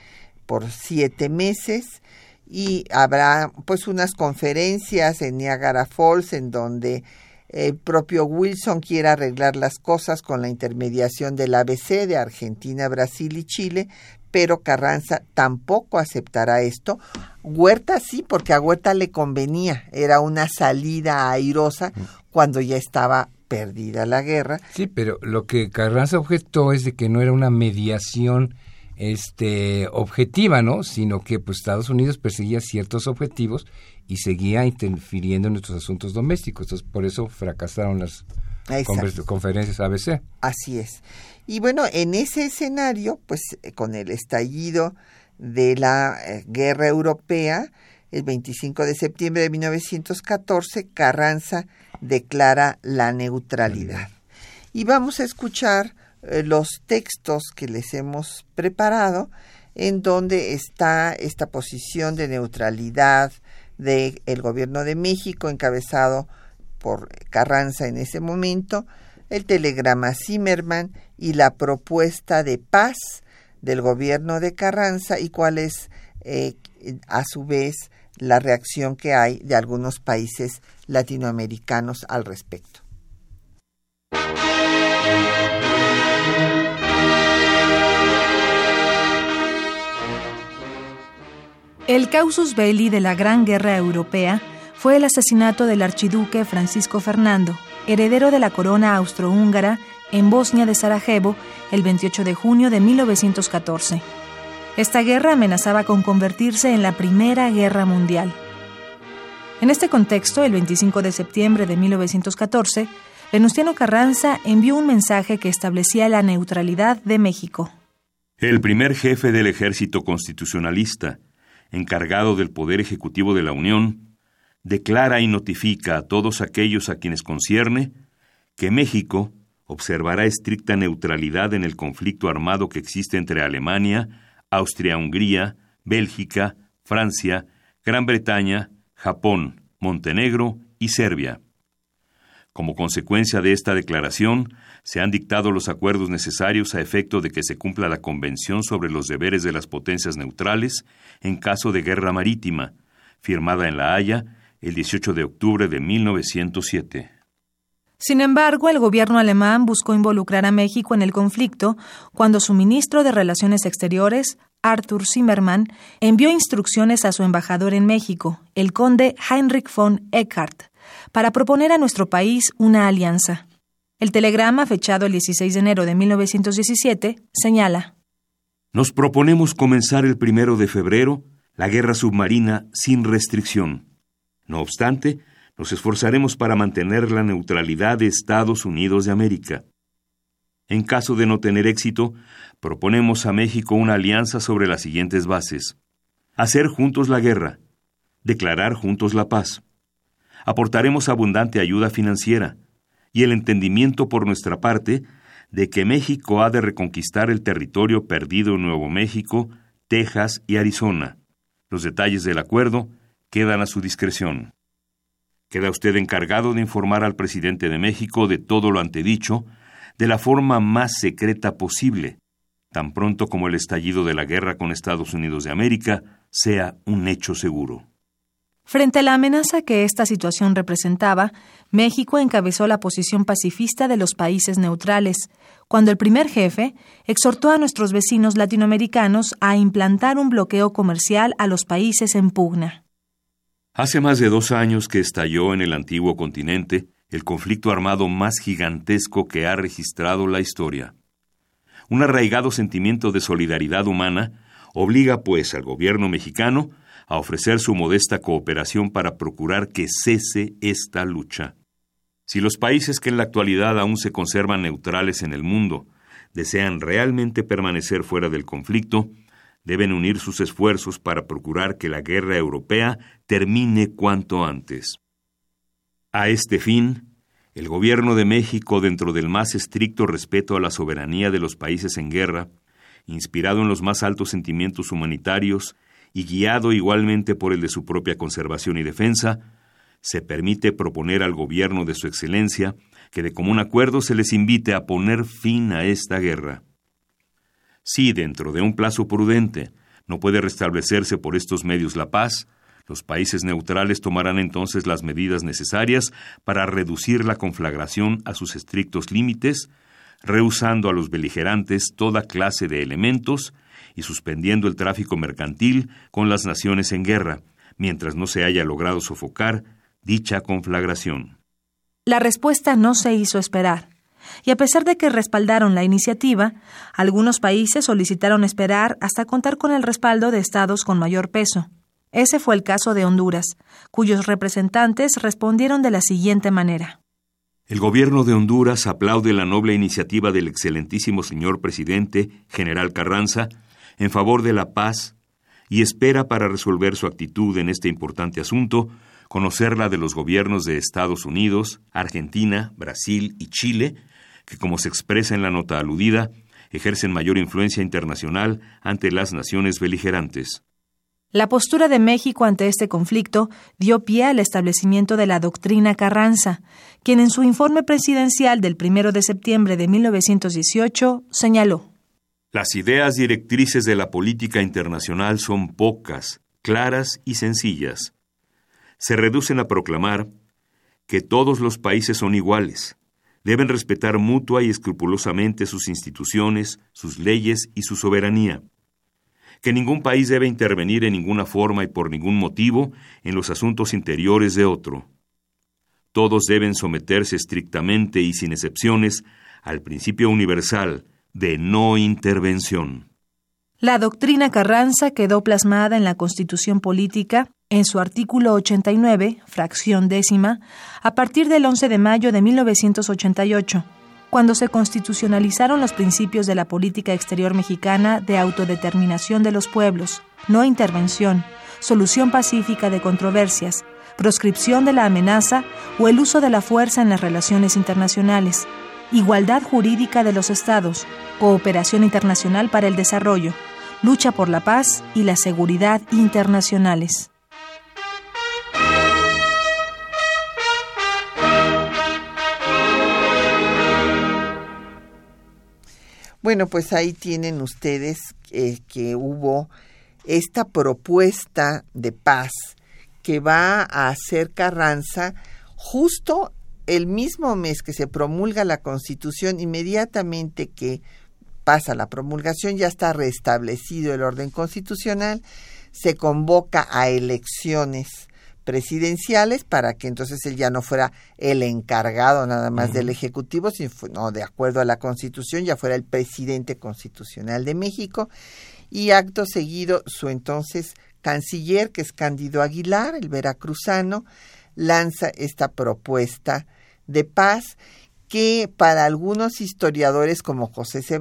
por siete meses. Y habrá pues unas conferencias en Niagara Falls en donde el propio Wilson quiere arreglar las cosas con la intermediación del ABC de Argentina, Brasil y Chile, pero Carranza tampoco aceptará esto. Huerta sí, porque a Huerta le convenía, era una salida airosa cuando ya estaba perdida la guerra. Sí, pero lo que Carranza objetó es de que no era una mediación este objetiva, ¿no? Sino que pues Estados Unidos perseguía ciertos objetivos y seguía interfiriendo en nuestros asuntos domésticos. Entonces, por eso fracasaron las conferencias ABC. Así es. Y bueno, en ese escenario, pues con el estallido de la eh, guerra europea, el 25 de septiembre de 1914, Carranza declara la neutralidad. Y vamos a escuchar eh, los textos que les hemos preparado en donde está esta posición de neutralidad del el gobierno de México encabezado por Carranza en ese momento, el telegrama Zimmerman y la propuesta de paz del gobierno de Carranza y cuál es eh, a su vez la reacción que hay de algunos países latinoamericanos al respecto. El causus belli de la Gran Guerra Europea fue el asesinato del archiduque Francisco Fernando, heredero de la corona austrohúngara, en Bosnia de Sarajevo el 28 de junio de 1914. Esta guerra amenazaba con convertirse en la Primera Guerra Mundial. En este contexto, el 25 de septiembre de 1914, Venustiano Carranza envió un mensaje que establecía la neutralidad de México. El primer jefe del ejército constitucionalista, encargado del Poder Ejecutivo de la Unión, declara y notifica a todos aquellos a quienes concierne que México observará estricta neutralidad en el conflicto armado que existe entre Alemania, Austria-Hungría, Bélgica, Francia, Gran Bretaña, Japón, Montenegro y Serbia. Como consecuencia de esta declaración, se han dictado los acuerdos necesarios a efecto de que se cumpla la Convención sobre los deberes de las potencias neutrales en caso de guerra marítima, firmada en La Haya el 18 de octubre de 1907. Sin embargo, el gobierno alemán buscó involucrar a México en el conflicto cuando su ministro de Relaciones Exteriores, Arthur Zimmermann, envió instrucciones a su embajador en México, el conde Heinrich von Eckhart, para proponer a nuestro país una alianza. El telegrama, fechado el 16 de enero de 1917, señala: Nos proponemos comenzar el primero de febrero la guerra submarina sin restricción. No obstante, nos esforzaremos para mantener la neutralidad de Estados Unidos de América. En caso de no tener éxito, proponemos a México una alianza sobre las siguientes bases. Hacer juntos la guerra, declarar juntos la paz, aportaremos abundante ayuda financiera y el entendimiento por nuestra parte de que México ha de reconquistar el territorio perdido en Nuevo México, Texas y Arizona. Los detalles del acuerdo quedan a su discreción. Queda usted encargado de informar al presidente de México de todo lo antedicho de la forma más secreta posible, tan pronto como el estallido de la guerra con Estados Unidos de América sea un hecho seguro. Frente a la amenaza que esta situación representaba, México encabezó la posición pacifista de los países neutrales, cuando el primer jefe exhortó a nuestros vecinos latinoamericanos a implantar un bloqueo comercial a los países en pugna. Hace más de dos años que estalló en el antiguo continente el conflicto armado más gigantesco que ha registrado la historia. Un arraigado sentimiento de solidaridad humana obliga, pues, al gobierno mexicano a ofrecer su modesta cooperación para procurar que cese esta lucha. Si los países que en la actualidad aún se conservan neutrales en el mundo desean realmente permanecer fuera del conflicto, deben unir sus esfuerzos para procurar que la guerra europea termine cuanto antes. A este fin, El gobierno de México, dentro del más estricto respeto a la soberanía de los países en guerra, inspirado en los más altos sentimientos humanitarios y guiado igualmente por el de su propia conservación y defensa, se permite proponer al gobierno de su excelencia que de común acuerdo se les invite a poner fin a esta guerra. Si dentro de un plazo prudente no puede restablecerse por estos medios la paz, los países neutrales tomarán entonces las medidas necesarias para reducir la conflagración a sus estrictos límites, rehusando a los beligerantes toda clase de elementos y suspendiendo el tráfico mercantil con las naciones en guerra, mientras no se haya logrado sofocar dicha conflagración. La respuesta no se hizo esperar. Y a pesar de que respaldaron la iniciativa, algunos países solicitaron esperar hasta contar con el respaldo de estados con mayor peso. Ese fue el caso de Honduras, cuyos representantes respondieron de la siguiente manera. El gobierno de Honduras aplaude la noble iniciativa del excelentísimo señor presidente, general Carranza, en favor de la paz y espera para resolver su actitud en este importante asunto conocerla de los gobiernos de Estados Unidos, Argentina, Brasil y Chile, que como se expresa en la nota aludida, ejercen mayor influencia internacional ante las naciones beligerantes. La postura de México ante este conflicto dio pie al establecimiento de la doctrina Carranza, quien en su informe presidencial del 1 de septiembre de 1918 señaló Las ideas directrices de la política internacional son pocas, claras y sencillas. Se reducen a proclamar que todos los países son iguales, deben respetar mutua y escrupulosamente sus instituciones, sus leyes y su soberanía que ningún país debe intervenir en ninguna forma y por ningún motivo en los asuntos interiores de otro. Todos deben someterse estrictamente y sin excepciones al principio universal de no intervención. La doctrina Carranza quedó plasmada en la Constitución Política en su artículo 89, fracción décima, a partir del 11 de mayo de 1988 cuando se constitucionalizaron los principios de la política exterior mexicana de autodeterminación de los pueblos, no intervención, solución pacífica de controversias, proscripción de la amenaza o el uso de la fuerza en las relaciones internacionales, igualdad jurídica de los estados, cooperación internacional para el desarrollo, lucha por la paz y la seguridad internacionales. Bueno, pues ahí tienen ustedes que hubo esta propuesta de paz que va a hacer Carranza justo el mismo mes que se promulga la Constitución, inmediatamente que pasa la promulgación, ya está restablecido el orden constitucional, se convoca a elecciones presidenciales para que entonces él ya no fuera el encargado nada más del Ejecutivo, sino de acuerdo a la Constitución ya fuera el presidente constitucional de México. Y acto seguido su entonces canciller, que es Cándido Aguilar, el veracruzano, lanza esta propuesta de paz que para algunos historiadores como José C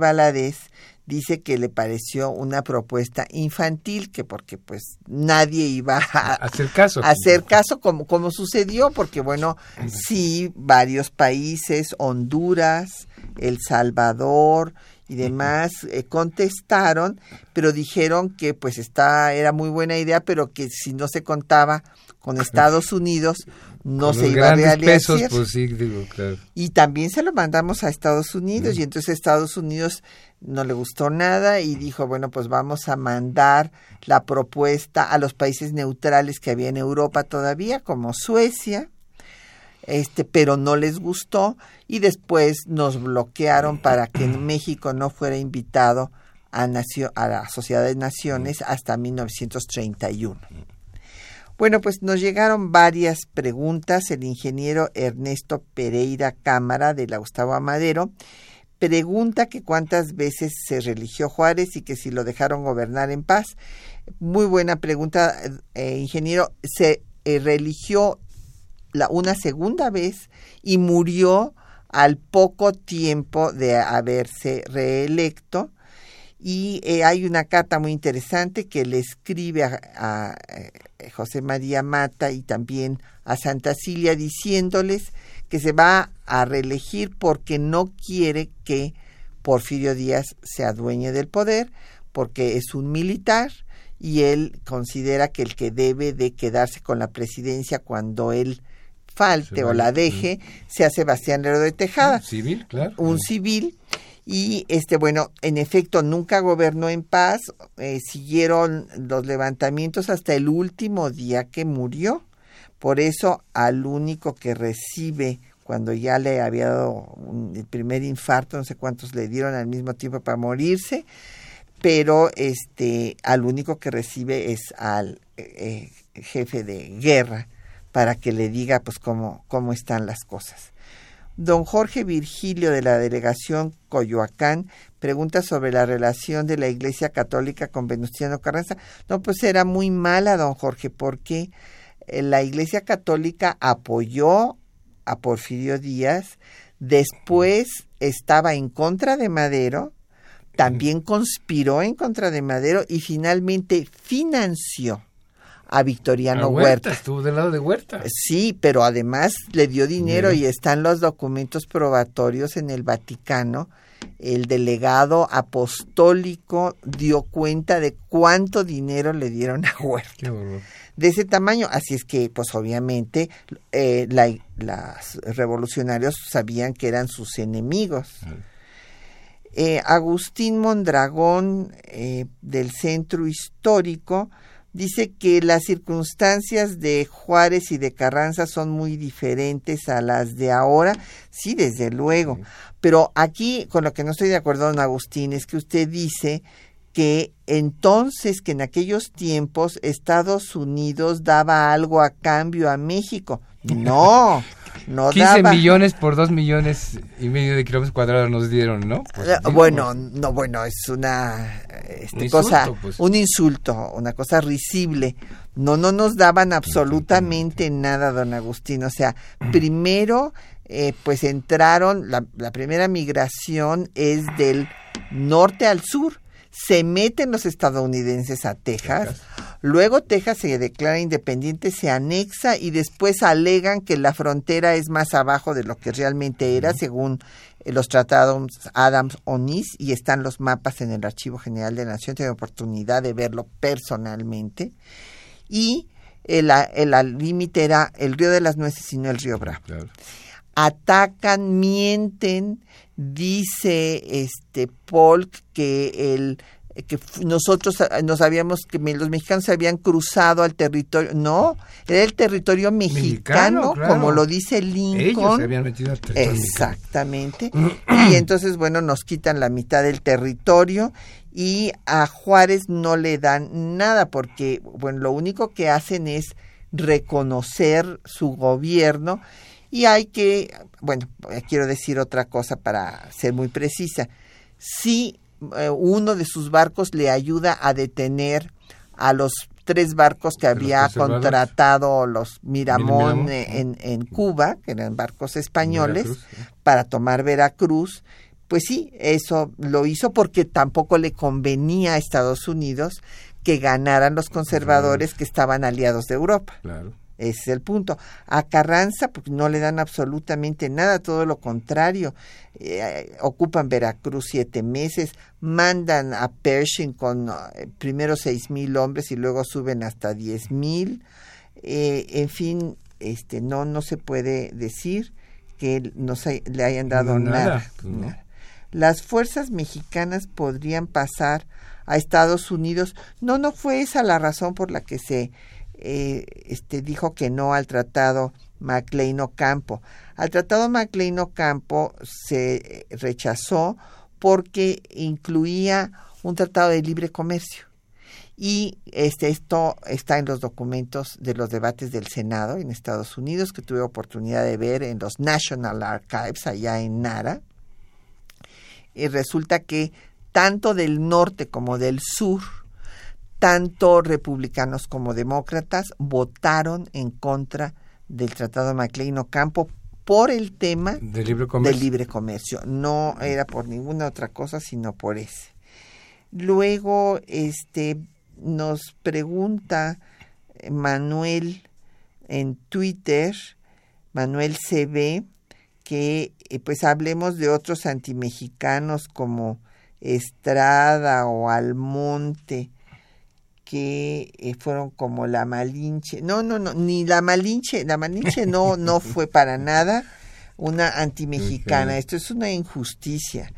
dice que le pareció una propuesta infantil, que porque pues nadie iba a, hacer caso. hacer caso como, como sucedió, porque bueno, sí, varios países, Honduras, El Salvador y demás, eh, contestaron, pero dijeron que pues esta era muy buena idea, pero que si no se contaba con *laughs* Estados Unidos, no se iba a realizar. pues sí, digo, claro. Y también se lo mandamos a Estados Unidos, y entonces Estados Unidos no le gustó nada y dijo, bueno, pues vamos a mandar la propuesta a los países neutrales que había en Europa todavía, como Suecia, este, pero no les gustó y después nos bloquearon para que en *clears throat* México no fuera invitado a, a la Sociedad de Naciones hasta 1931. Bueno, pues nos llegaron varias preguntas. El ingeniero Ernesto Pereira Cámara de la Gustavo Amadero pregunta que cuántas veces se religió Juárez y que si lo dejaron gobernar en paz. Muy buena pregunta, eh, ingeniero. Se eh, religió la, una segunda vez y murió al poco tiempo de haberse reelecto Y eh, hay una carta muy interesante que le escribe a, eh, José María Mata y también a Santa Cilia diciéndoles que se va a reelegir porque no quiere que Porfirio Díaz se adueñe del poder, porque es un militar y él considera que el que debe de quedarse con la presidencia cuando él falte o la deje sea Sebastián Lero de Tejada. Un civil, claro. Un civil. Y este, bueno, en efecto, nunca gobernó en paz. Eh, siguieron los levantamientos hasta el último día que murió. Por eso, al único que recibe cuando ya le había dado el primer infarto, no sé cuántos le dieron al mismo tiempo para morirse, pero este al único que recibe es al eh, jefe de guerra para que le diga pues cómo, cómo están las cosas. Don Jorge Virgilio de la delegación Coyoacán pregunta sobre la relación de la Iglesia Católica con Venustiano Carranza. No, pues era muy mala, don Jorge, porque eh, la Iglesia Católica apoyó a Porfirio Díaz, después estaba en contra de Madero, también conspiró en contra de Madero y finalmente financió a Victoriano Huerta, Estuvo del lado de Huerta. Sí, pero además le dio dinero y están los documentos probatorios en el Vaticano. El delegado apostólico dio cuenta de cuánto dinero le dieron a Huerta. de ese tamaño. Así es que, pues obviamente, eh, la, los revolucionarios sabían que eran sus enemigos. Eh, Agustín Mondragón, eh, del Centro Histórico, dice que las circunstancias de Juárez y de Carranza son muy diferentes a las de ahora. Sí, desde luego. Pero aquí, con lo que no estoy de acuerdo, don Agustín, es que usted dice que entonces, que en aquellos tiempos Estados Unidos daba algo a cambio a México. *laughs* No, no 15 millones por 2 millones y medio de kilómetros cuadrados nos dieron, ¿no? Pues, bueno, no, bueno, es una este, cosa, pues. un insulto, una cosa risible. No, no nos daban absolutamente nada, don Agustín. O sea, primero, eh, pues entraron, la, la primera migración es del norte al sur se meten los estadounidenses a Texas, luego Texas se declara independiente, se anexa y después alegan que la frontera es más abajo de lo que realmente era, según eh, los tratados Adams-Onis, y están los mapas en el Archivo General de la Nación, tengo oportunidad de verlo personalmente, y el, límite era el río de las nueces y no el río Bravo. Atacan, mienten, dice este Polk que el que nosotros ah, nos habíamos que los mexicanos se habían cruzado al territorio no era el territorio mexicano, como lo dice Lincoln. Se habían metido al territorio exactamente. *clears throat* Y entonces bueno nos quitan la mitad del territorio y a Juárez no le dan nada porque bueno lo único que hacen es reconocer su gobierno y hay que, bueno, quiero decir otra cosa para ser muy precisa. Si eh, uno de sus barcos le ayuda a detener a los tres barcos que había contratado los Miramón. En, en, Cuba, que eran barcos españoles, para tomar Veracruz, pues sí, eso lo hizo porque tampoco le convenía a Estados Unidos que ganaran los conservadores. que estaban aliados de Europa. Claro. Ese es el punto. A Carranza pues, no le dan absolutamente nada, todo lo contrario. Eh, ocupan Veracruz siete meses, mandan a Pershing con eh, primero seis mil hombres y luego suben hasta diez mil. Eh, en fin, este, no, no se puede decir que no le hayan dado nada. Pues, Las fuerzas mexicanas podrían pasar a Estados Unidos. No, no fue esa la razón por la que se eh, este, dijo que no al tratado MacLean Ocampo. Al tratado MacLean Ocampo se rechazó porque incluía un tratado de libre comercio. Y este, esto está en los documentos de los debates del Senado en Estados Unidos, que tuve oportunidad de ver en los National Archives allá en Nara. Y resulta que tanto del norte como del sur tanto republicanos como demócratas votaron en contra del Tratado de MacLean Ocampo por el tema del libre, comercio. libre comercio. No era por ninguna otra cosa, sino por ese. Luego, este, nos pregunta Manuel en Twitter, Manuel CB, que eh, pues hablemos de otros antimexicanos como Estrada o Almonte, que eh, fueron como la Malinche. No, no, no, ni la Malinche, la Malinche no, *laughs* no fue para nada una antimexicana. Esto es una injusticia.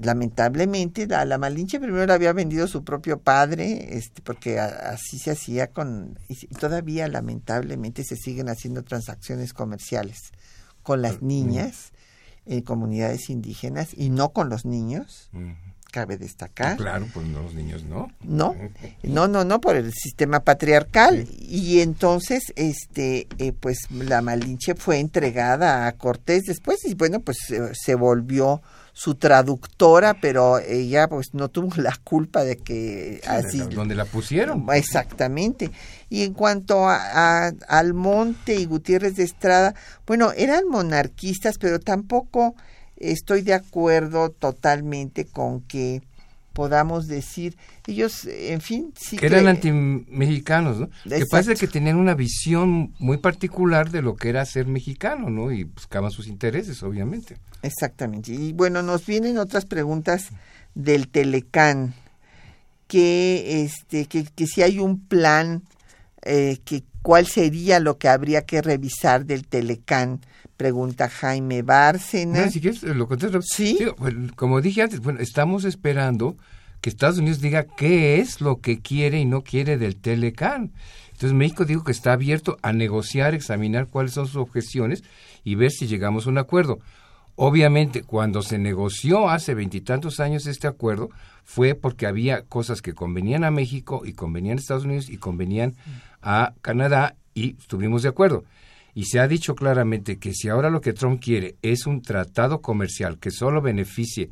Lamentablemente, la, la, Malinche primero la había vendido su propio padre, este, porque así se hacía con, y todavía lamentablemente se siguen haciendo transacciones comerciales con las niñas en comunidades indígenas y no con los niños cabe destacar. Claro, pues no, los niños no. No, no, no, no, por el sistema patriarcal. Y entonces, este, eh, pues la Malinche fue entregada a Cortés después y bueno, pues se volvió su traductora, pero ella pues no tuvo la culpa de que así donde la pusieron. Exactamente. Y en cuanto a, a, Almonte y Gutiérrez de Estrada, bueno, eran monarquistas, pero tampoco estoy de acuerdo totalmente con que podamos decir, ellos, en fin, sí que... eran antimexicanos, ¿no? Que parece que tenían una visión muy particular de lo que era ser mexicano, ¿no? Y buscaban sus intereses, obviamente. Exactamente. Y bueno, nos vienen otras preguntas del Telecán, que, este, que, que si hay un plan, eh, que cuál sería lo que habría que revisar del Telecán Pregunta Jaime Bárcena. si quieres, lo contesto. Sí. Como dije antes, bueno, estamos esperando que Estados Unidos diga qué es lo que quiere y no quiere del Telecan. Entonces México dijo que está abierto a negociar, examinar cuáles son sus objeciones y ver si llegamos a un acuerdo. Obviamente, cuando se negoció hace veintitantos años este acuerdo, fue porque había cosas que convenían a México y convenían a Estados Unidos y convenían a Canadá y estuvimos de acuerdo. Y se ha dicho claramente que si ahora lo que Trump quiere es un tratado comercial que solo beneficie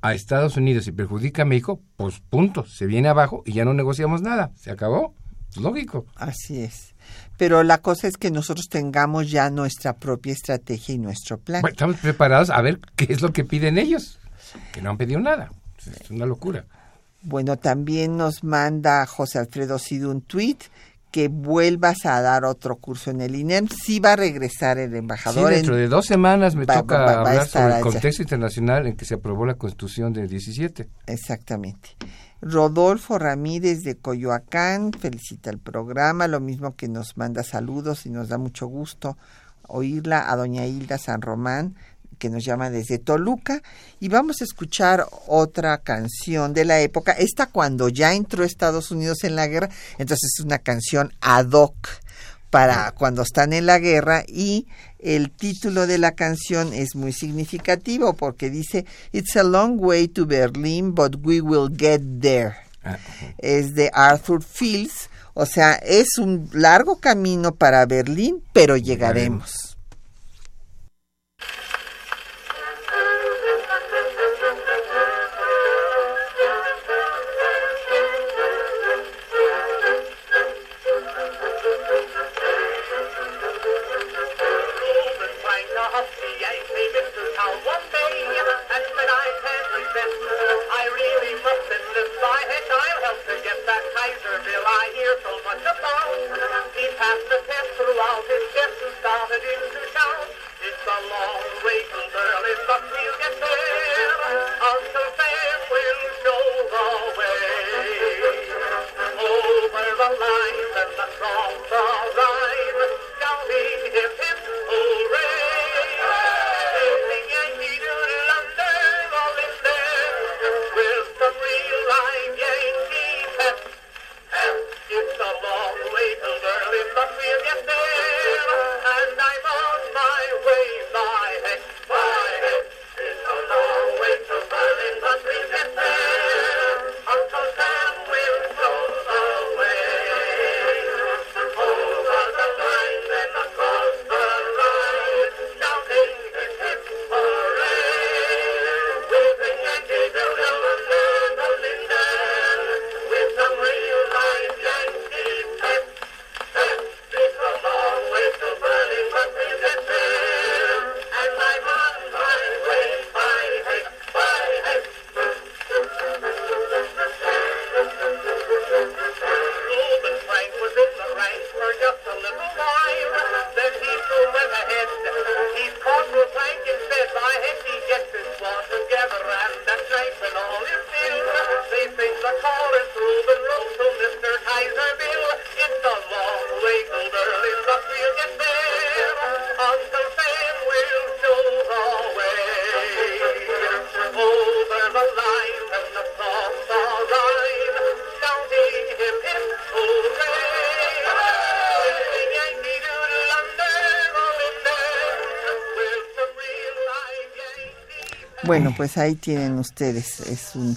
a Estados Unidos y perjudica a México, pues punto, se viene abajo y ya no negociamos nada, se acabó, lógico. Así es. Pero la cosa es que nosotros tengamos ya nuestra propia estrategia y nuestro plan. Bueno, estamos preparados a ver qué es lo que piden ellos, que no han pedido nada. Es una locura. Bueno, también nos manda José Alfredo Sido un tweet que vuelvas a dar otro curso en el INEM. Sí va a regresar el embajador. Sí, dentro de dos semanas me toca hablar sobre el contexto internacional en que se aprobó la Constitución del 17. Exactamente. Rodolfo Ramírez de Coyoacán felicita el programa, lo mismo que nos manda saludos y nos da mucho gusto oírla a doña Hilda San Román que nos llama desde Toluca y vamos a escuchar otra canción de la época, esta cuando ya entró Estados Unidos en la guerra, entonces es una canción ad hoc para cuando están en la guerra y el título de la canción es muy significativo porque dice It's a long way to Berlin but we will get there. Ah, es de Arthur Fields, o sea, es un largo camino para Berlín, pero llegaremos. Bueno, pues ahí tienen ustedes. Es un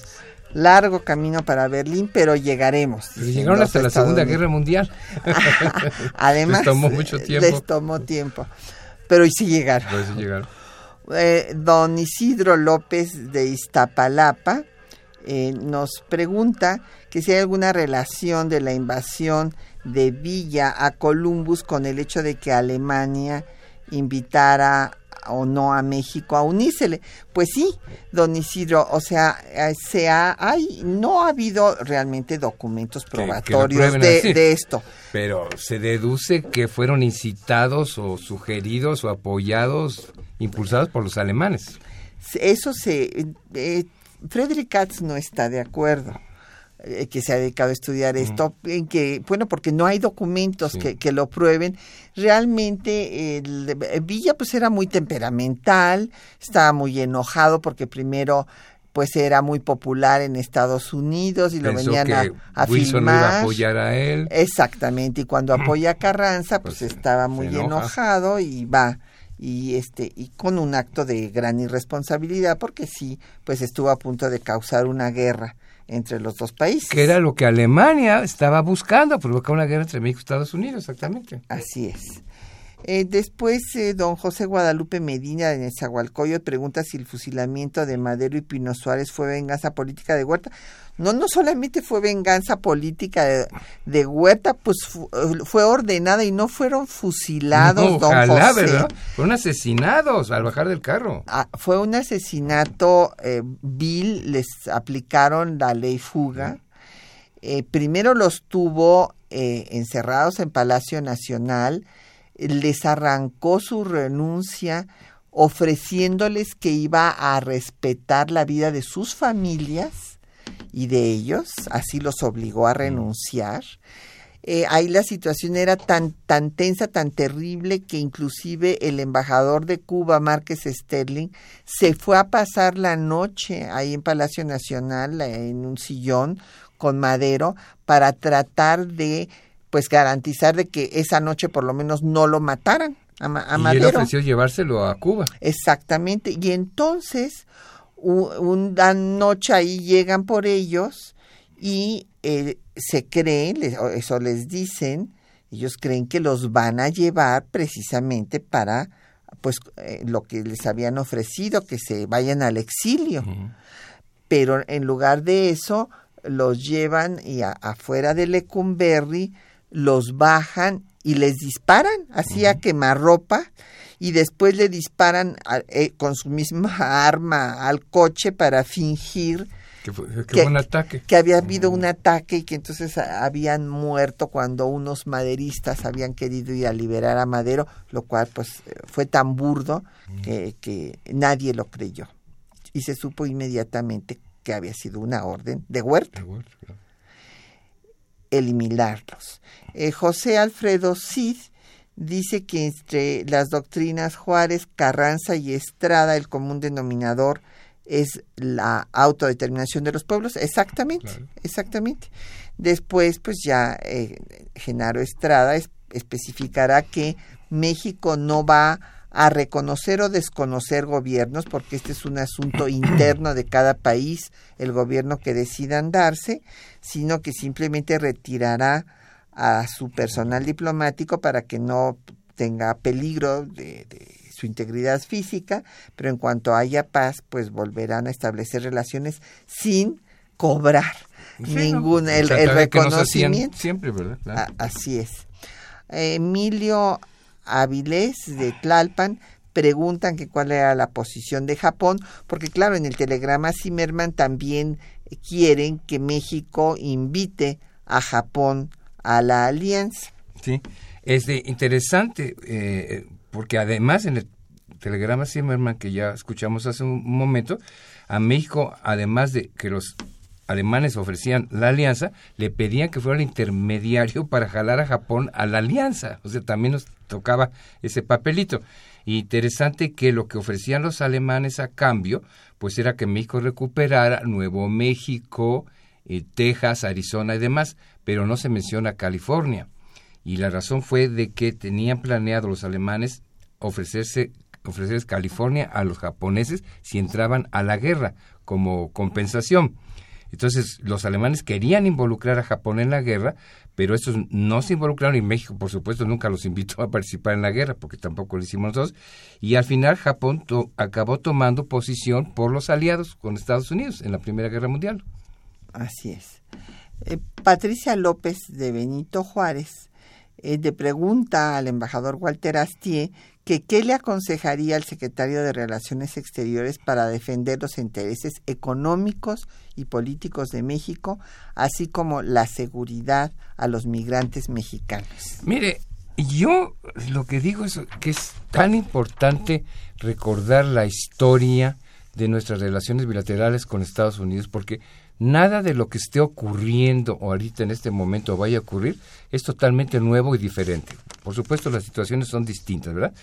largo camino para Berlín, pero llegaremos. Pero llegaron hasta la Segunda Guerra Mundial. *laughs* Además, les tomó mucho tiempo. Les tomó tiempo. Pero sí llegaron. Pero sí llegaron. Eh, don Isidro López de Iztapalapa eh, nos pregunta que si hay alguna relación de la invasión de Villa a Columbus con el hecho de que Alemania invitara o no a México a unírsele. Pues sí, don Isidro, o sea, eh, se ha, hay, no ha habido realmente documentos probatorios de, de, esto. Pero se deduce que fueron incitados o sugeridos o apoyados, impulsados por los alemanes. Eso se... Eh, Friedrich Katz no está de acuerdo. Eh, que se ha dedicado a estudiar esto, en que, bueno, porque no hay documentos que, que, lo prueben. Realmente el, Villa pues era muy temperamental, estaba muy enojado porque primero pues era muy popular en Estados Unidos y lo venían a, a Wilson filmar. Iba a apoyar a él. Exactamente, y cuando *clears throat* apoya a Carranza pues, pues estaba muy enojado y va y este y con un acto de gran irresponsabilidad porque sí pues estuvo a punto de causar una guerra entre los dos países. Que era lo que Alemania estaba buscando, provocar una guerra entre México y Estados Unidos, exactamente. Así es. Eh, después, eh, don José Guadalupe Medina de Nezahualcóyotl pregunta si el fusilamiento de Madero y Pino Suárez fue venganza política de Huerta. No, no solamente fue venganza política de, Huerta, pues fue ordenada y no fueron fusilados, don José. ¿verdad? Fueron asesinados al bajar del carro. Ah, fue un asesinato eh, vil, les aplicaron la ley fuga. Eh, primero los tuvo eh, encerrados en Palacio Nacional, les arrancó su renuncia ofreciéndoles que iba a respetar la vida de sus familias y de ellos, así los obligó a renunciar. Eh, ahí la situación era tan, tan tensa, tan terrible, que inclusive el embajador de Cuba, Márquez Sterling, se fue a pasar la noche ahí en Palacio Nacional, en un sillón con Madero, para tratar de pues garantizar de que esa noche por lo menos no lo mataran a, a y él ofreció llevárselo a Cuba. Exactamente. Y entonces, una noche ahí llegan por ellos y eh, se creen, eso les dicen, ellos creen que los van a llevar precisamente para pues eh, lo que les habían ofrecido, que se vayan al exilio. Pero en lugar de eso, los llevan y afuera de Lecumberri los bajan y les disparan, así a quemarropa, y después le disparan eh, con su misma *laughs* arma al coche para fingir que, que, un ataque. que había habido un ataque y que entonces habían muerto cuando unos maderistas habían querido ir a liberar a Madero, lo cual pues fue tan burdo que, que nadie lo creyó. Y se supo inmediatamente que había sido una orden de Huerta. De Huerta eliminarlos. Eh, José Alfredo Cid dice que entre las doctrinas Juárez, Carranza y Estrada el común denominador es la autodeterminación de los pueblos. Exactamente, exactamente. Después, pues ya eh, Genaro Estrada especificará que México no va a reconocer o desconocer gobiernos, porque este es un asunto *clears throat* interno de cada país, el gobierno que decidan darse, sino que simplemente retirará a su personal diplomático para que no tenga peligro de, su integridad física, pero en cuanto haya paz, pues volverán a establecer relaciones sin cobrar ningún el, reconocimiento. siempre, ¿verdad? así es. Emilio Avilés de Tlalpan preguntan que cuál era la posición de Japón, porque claro, en el telegrama Zimmerman también quieren que México invite a Japón a la alianza. Sí, es de interesante, eh, porque además en el telegrama Zimmerman que ya escuchamos hace un momento, a México, además de que los alemanes ofrecían la alianza, le pedían que fuera el intermediario para jalar a Japón a la alianza. O sea, también nos tocaba ese papelito. Interesante que lo que ofrecían los alemanes a cambio, pues era que México recuperara Nuevo México, eh, Texas, Arizona y demás, pero no se menciona California. Y la razón fue de que tenían planeado los alemanes ofrecerse ofrecerles California a los japoneses si entraban a la guerra como compensación. Entonces, los alemanes querían involucrar a Japón en la guerra, pero estos no se involucraron y México, por supuesto, nunca los invitó a participar en la guerra, porque tampoco lo hicimos nosotros. Y al final Japón acabó tomando posición por los aliados con Estados Unidos en la Primera Guerra Mundial. Así es. Eh, Patricia López de Benito Juárez eh, le pregunta al embajador Walter Astier que qué le aconsejaría al secretario de Relaciones Exteriores para defender los intereses económicos y políticos de México, así como la seguridad a los migrantes mexicanos. Mire, yo lo que digo es que es tan importante recordar la historia de nuestras relaciones bilaterales con Estados Unidos porque nada de lo que esté ocurriendo o ahorita en este momento vaya a ocurrir es totalmente nuevo y diferente. Por supuesto, las situaciones son distintas, ¿verdad?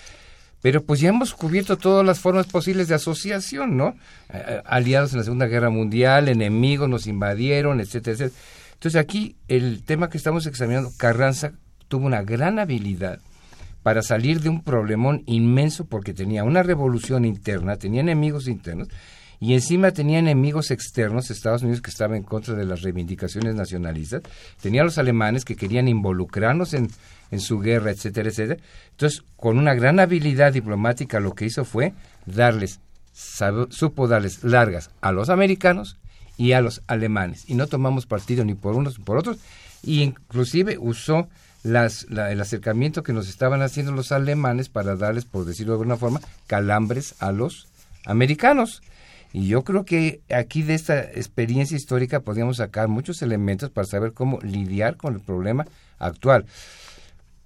Pero pues ya hemos cubierto todas las formas posibles de asociación, ¿no? Eh, eh, aliados en la Segunda Guerra Mundial, enemigos nos invadieron, etcétera, etcétera. Entonces aquí el tema que estamos examinando, Carranza tuvo una gran habilidad para salir de un problemón inmenso porque tenía una revolución interna, tenía enemigos internos y encima tenía enemigos externos, Estados Unidos que estaba en contra de las reivindicaciones nacionalistas, tenía los alemanes que querían involucrarnos en, en su guerra, etcétera, etcétera. Entonces, con una gran habilidad diplomática lo que hizo fue darles, darles largas a los americanos y a los alemanes. Y no tomamos partido ni por unos ni por otros. Y inclusive usó las, el acercamiento que nos estaban haciendo los alemanes para darles, por decirlo de alguna forma, calambres a los americanos. Y yo creo que aquí de esta experiencia histórica podríamos sacar muchos elementos para saber cómo lidiar con el problema actual.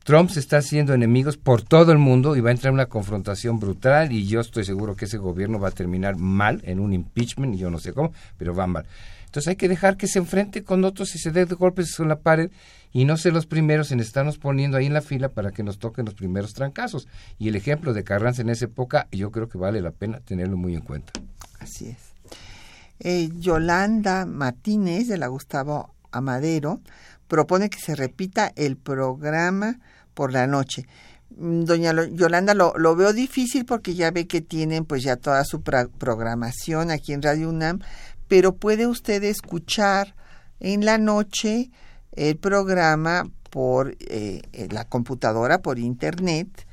Trump se está haciendo enemigos por todo el mundo y va a entrar en una confrontación brutal y yo estoy seguro que ese gobierno va a terminar mal en un impeachment y yo no sé cómo, pero va mal. Entonces hay que dejar que se enfrente con otros y se dé golpes con la pared y no ser los primeros en estarnos poniendo ahí en la fila para que nos toquen los primeros trancazos. Y el ejemplo de Carranza en esa época yo creo que vale la pena tenerlo muy en cuenta. Así es. Eh, Yolanda Martínez de la Gustavo Amadero propone que se repita el programa por la noche. Mm, doña Yolanda, lo, lo, veo difícil porque ya ve que tienen pues ya toda su programación aquí en Radio UNAM, pero puede usted escuchar en la noche el programa por eh, la computadora, por internet,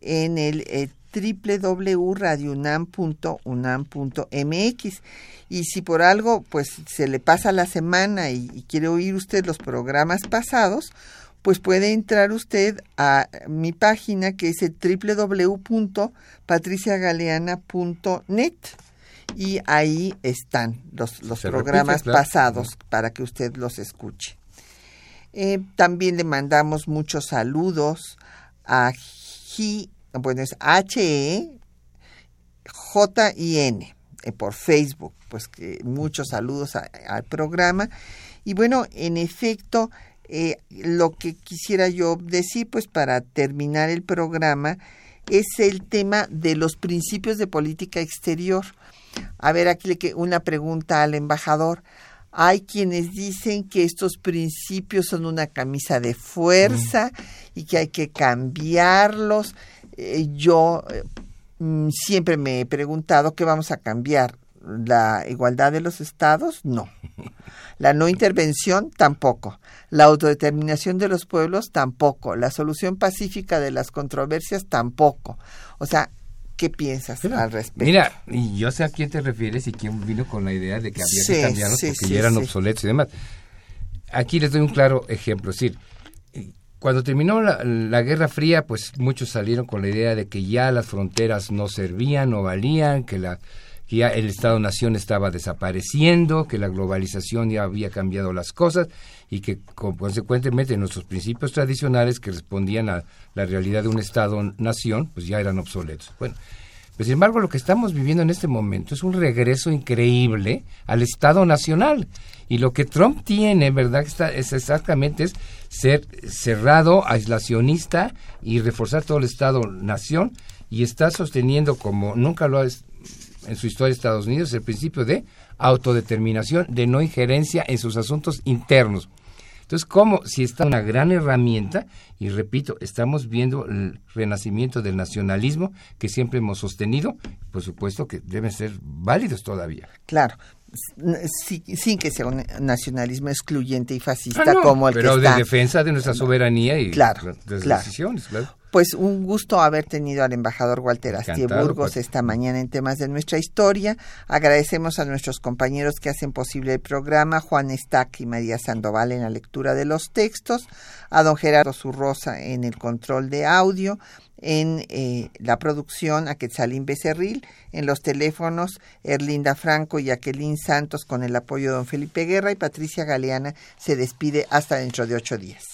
en el eh, www.radiounam.unam.mx y si por algo pues se le pasa la semana y, quiere oír usted los programas pasados, pues puede entrar usted a mi página que es el www.patriciagaleana.net y ahí están los, los programas pasados para que usted los escuche. Eh, también le mandamos muchos saludos a G, bueno, es H-E-J-I-N eh, por Facebook. Pues que muchos saludos al programa. Y bueno, en efecto, eh, lo que quisiera yo decir, pues para terminar el programa, es el tema de los principios de política exterior. A ver, aquí una pregunta al embajador. Hay quienes dicen que estos principios son una camisa de fuerza y que hay que cambiarlos. Eh, yo eh, mm, siempre me he preguntado qué vamos a cambiar. ¿La igualdad de los estados? No. La no intervención tampoco. La autodeterminación de los pueblos tampoco. La solución pacífica de las controversias tampoco. O sea, ¿qué piensas al respecto? Mira, y yo sé a quién te refieres y quién vino con la idea de que había que cambiarlos porque ya eran obsoletos y demás. Aquí les doy un claro ejemplo. Es decir, cuando terminó la, Guerra Fría, pues muchos salieron con la idea de que ya las fronteras no servían, no valían, que, la, que ya el Estado-Nación estaba desapareciendo, que la globalización ya había cambiado las cosas y que consecuentemente nuestros principios tradicionales que respondían a la realidad de un Estado-Nación, pues ya eran obsoletos. Bueno, pues, sin embargo, lo que estamos viviendo en este momento es un regreso increíble al Estado Nacional. Y lo que Trump tiene, ¿verdad? es exactamente es ser cerrado, aislacionista y reforzar todo el Estado-Nación. Y está sosteniendo, como nunca lo ha en su historia de Estados Unidos, el principio de autodeterminación, de no injerencia en sus asuntos internos. Entonces, ¿cómo? Si está una gran herramienta, y repito, estamos viendo el renacimiento del nacionalismo que siempre hemos sostenido, por supuesto que deben ser válidos todavía. Claro, sin que sea un nacionalismo excluyente y fascista ah, como el que está. Pero de defensa de nuestra soberanía y claro, de decisiones, claro. Pues un gusto haber tenido al embajador Walter Astie Burgos pues. esta mañana en temas de nuestra historia. Agradecemos a nuestros compañeros que hacen posible el programa, Juan Estac y María Sandoval en la lectura de los textos, a don Gerardo Zurrosa en el control de audio, en eh, la producción a Quetzalín Becerril, en los teléfonos Erlinda Franco y Aquelín Santos con el apoyo de don Felipe Guerra y Patricia Galeana se despide hasta dentro de ocho días.